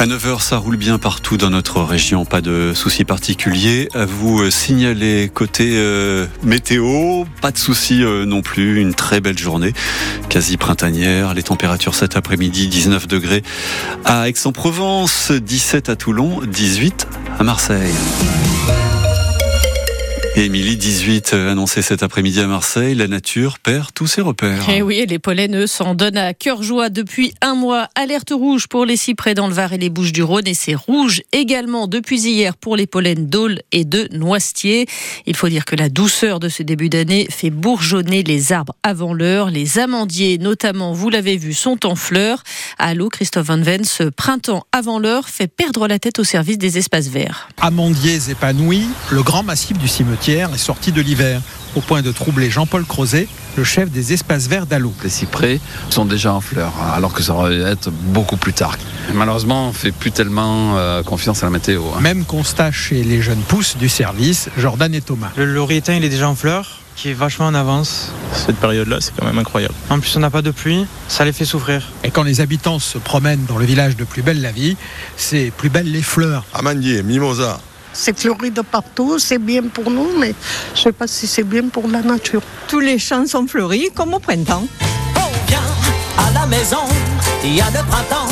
à 9h, ça roule bien partout dans notre région, pas de soucis particuliers. À vous euh, signaler côté euh, météo, pas de soucis euh, non plus, une très belle journée, quasi printanière. Les températures cet après-midi, 19 degrés à Aix-en-Provence, 17 à Toulon, 18 à Marseille. Émilie, 18, euh, annoncé cet après-midi à Marseille, la nature perd tous ses repères. Et eh oui, les pollens, eux, s'en donnent à cœur joie depuis un mois. Alerte rouge pour les cyprès dans le Var et les Bouches du Rhône. Et c'est rouge également depuis hier pour les pollens d'Aule et de Noisetier. Il faut dire que la douceur de ce début d'année fait bourgeonner les arbres avant l'heure. Les amandiers, notamment, vous l'avez vu, sont en fleurs. Allô, Christophe Van Ven, ce printemps avant l'heure fait perdre la tête au service des espaces verts. Amandiers épanouis, le grand massif du cimetière est sortie de l'hiver, au point de troubler Jean-Paul Crozet, le chef des espaces verts d'Alou. Les cyprès sont déjà en fleurs, alors que ça aurait dû être beaucoup plus tard. Malheureusement, on ne fait plus tellement euh, confiance à la météo. Hein. Même constat chez les jeunes pousses du service, Jordan et Thomas. Le lauritain, il est déjà en fleurs qui est vachement en avance. Cette période-là, c'est quand même incroyable. En plus, on n'a pas de pluie, ça les fait souffrir. Et quand les habitants se promènent dans le village de Plus Belle la Vie, c'est plus belle les fleurs. Amandier, mimosa, c'est fleuri de partout, c'est bien pour nous, mais je ne sais pas si c'est bien pour la nature. Tous les champs sont fleuris comme au printemps. On vient à la maison, il y a le printemps.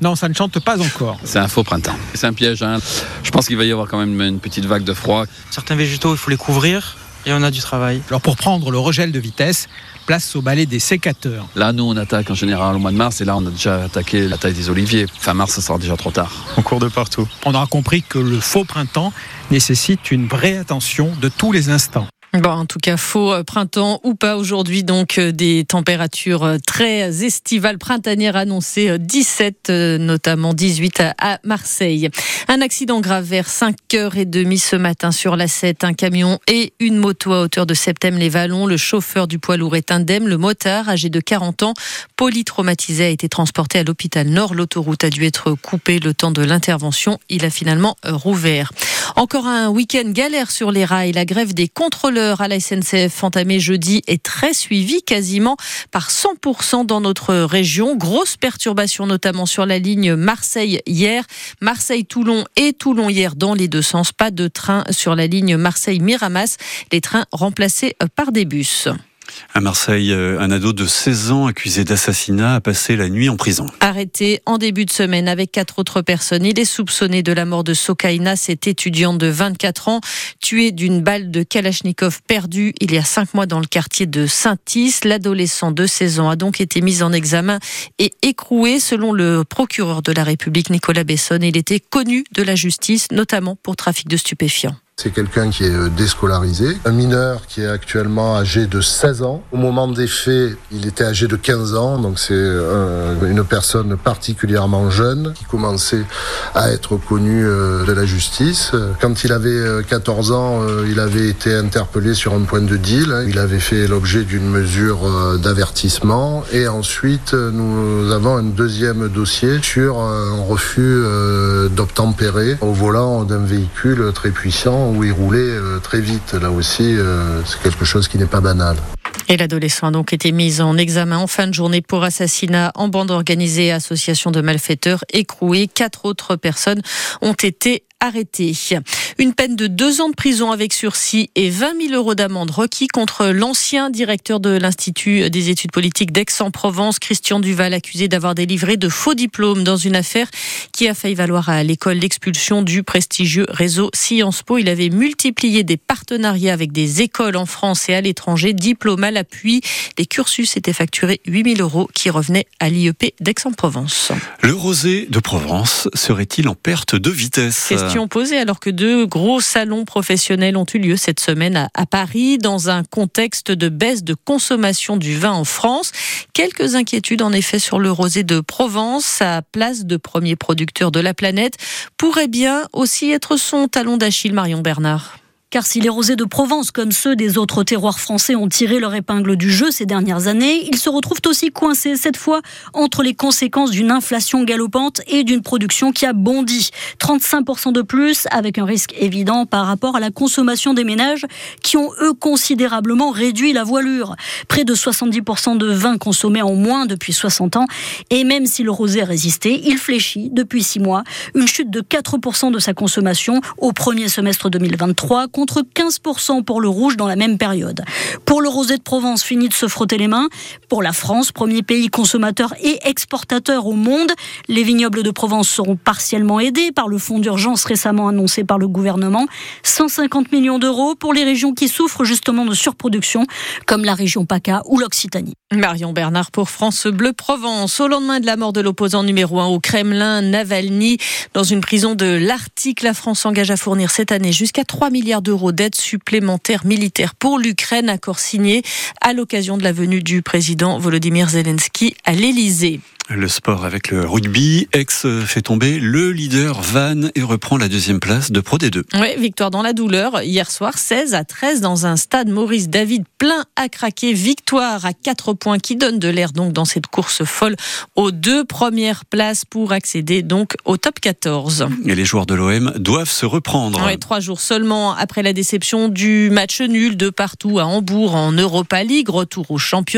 Non, ça ne chante pas encore. C'est un faux printemps. C'est un piège. Hein. Je pense qu'il va y avoir quand même une petite vague de froid. Certains végétaux, il faut les couvrir et on a du travail. Alors pour prendre le regel de vitesse, place au balai des sécateurs. Là, nous, on attaque en général au mois de mars et là, on a déjà attaqué la taille des oliviers. Fin mars, ça sera déjà trop tard. On court de partout. On aura compris que le faux printemps nécessite une vraie attention de tous les instants. Bon, en tout cas, faux euh, printemps ou pas aujourd'hui, donc euh, des températures euh, très estivales, printanières annoncées, 17 notamment 18 à Marseille. Un accident grave vers 5h30 ce matin sur la 7, un camion et une moto à hauteur de Septem-les-Vallons. Le chauffeur du poids lourd est indemne. Le motard, âgé de 40 ans, polytraumatisé, a été transporté à l'hôpital Nord. L'autoroute a dû être coupée le temps de l'intervention. Il a finalement rouvert. Encore un week-end galère sur les rails. La grève des contrôleurs à la SNCF entamée jeudi est très suivie, quasiment par 100% dans notre région. Grosse perturbation notamment sur la ligne Marseille hier, Marseille-Toulon et Toulon hier dans les deux sens. Pas de train sur la ligne Marseille-Miramas. Les trains remplacés par des bus. À Marseille, euh, un ado de 16 ans accusé d'assassinat a passé la nuit en prison. Arrêté en début de semaine avec quatre autres personnes, il est soupçonné de la mort de Sokaina, cette étudiante de 24 ans, tuée d'une balle de Kalachnikov perdue il y a cinq mois dans le quartier de Saint-Is. L'adolescent de 16 ans a donc été mis en examen et écroué selon le procureur de la République Nicolas Besson. Il était connu de la justice, notamment pour trafic de stupéfiants. C'est quelqu'un qui est euh, déscolarisé, un mineur qui est actuellement âgé de 16 ans. Au moment des faits, il était âgé de 15 ans, donc c'est euh, une personne particulièrement jeune qui commençait à être connue euh, de la justice. Quand il avait 14 ans, il avait été interpellé sur un point de deal. Il avait fait l'objet d'une mesure d'avertissement et ensuite nous avons un deuxième dossier sur un refus d'obtempérer au volant d'un véhicule très puissant où il roulait euh, très vite. Là aussi, euh, c'est quelque chose qui n'est pas banal. Et l'adolescent a donc été mis en examen en fin de journée pour assassinat en bande organisée, association de malfaiteurs écroués. Quatre autres personnes ont été arrêté. Une peine de deux ans de prison avec sursis et 20 000 euros d'amende requis contre l'ancien directeur de l'Institut des études politiques d'Aix-en-Provence, Christian Duval, accusé d'avoir délivré de faux diplômes dans une affaire qui a failli valoir à l'école l'expulsion du prestigieux réseau Sciences Po. Il avait multiplié des partenariats avec des écoles en France et à l'étranger, diplôme à l'appui. Les cursus étaient facturés 8 000 euros qui revenaient à l'IEP d'Aix-en-Provence. Le rosé de Provence serait-il en perte de vitesse? Posée alors que deux gros salons professionnels ont eu lieu cette semaine à, à Paris dans un contexte de baisse de consommation du vin en France. Quelques inquiétudes en effet sur le rosé de Provence, sa place de premier producteur de la planète, pourrait bien aussi être son talon d'Achille Marion Bernard. Car si les rosés de Provence, comme ceux des autres terroirs français, ont tiré leur épingle du jeu ces dernières années, ils se retrouvent aussi coincés cette fois entre les conséquences d'une inflation galopante et d'une production qui a bondi. 35% de plus, avec un risque évident par rapport à la consommation des ménages qui ont, eux, considérablement réduit la voilure. Près de 70% de vin consommé en moins depuis 60 ans. Et même si le rosé a résisté, il fléchit depuis 6 mois. Une chute de 4% de sa consommation au premier semestre 2023 contre 15% pour le rouge dans la même période. Pour le rosé de Provence, fini de se frotter les mains. Pour la France, premier pays consommateur et exportateur au monde, les vignobles de Provence seront partiellement aidés par le fonds d'urgence récemment annoncé par le gouvernement. 150 millions d'euros pour les régions qui souffrent justement de surproduction, comme la région PACA ou l'Occitanie. Marion Bernard pour France Bleu Provence. Au lendemain de la mort de l'opposant numéro un au Kremlin, Navalny, dans une prison de l'Arctique, la France s'engage à fournir cette année jusqu'à 3 milliards d'euros d'aide supplémentaire militaire pour l'Ukraine, accord signé à l'occasion de la venue du président Volodymyr Zelensky à l'Elysée. Le sport avec le rugby. Ex fait tomber le leader Van et reprend la deuxième place de Pro D2. Oui, victoire dans la douleur. Hier soir, 16 à 13 dans un stade Maurice David plein à craquer. Victoire à 4 points qui donne de l'air donc dans cette course folle aux deux premières places pour accéder donc au top 14. Et les joueurs de l'OM doivent se reprendre. Oui, trois jours seulement après la déception du match nul de partout à Hambourg en Europa League. Retour au championnat.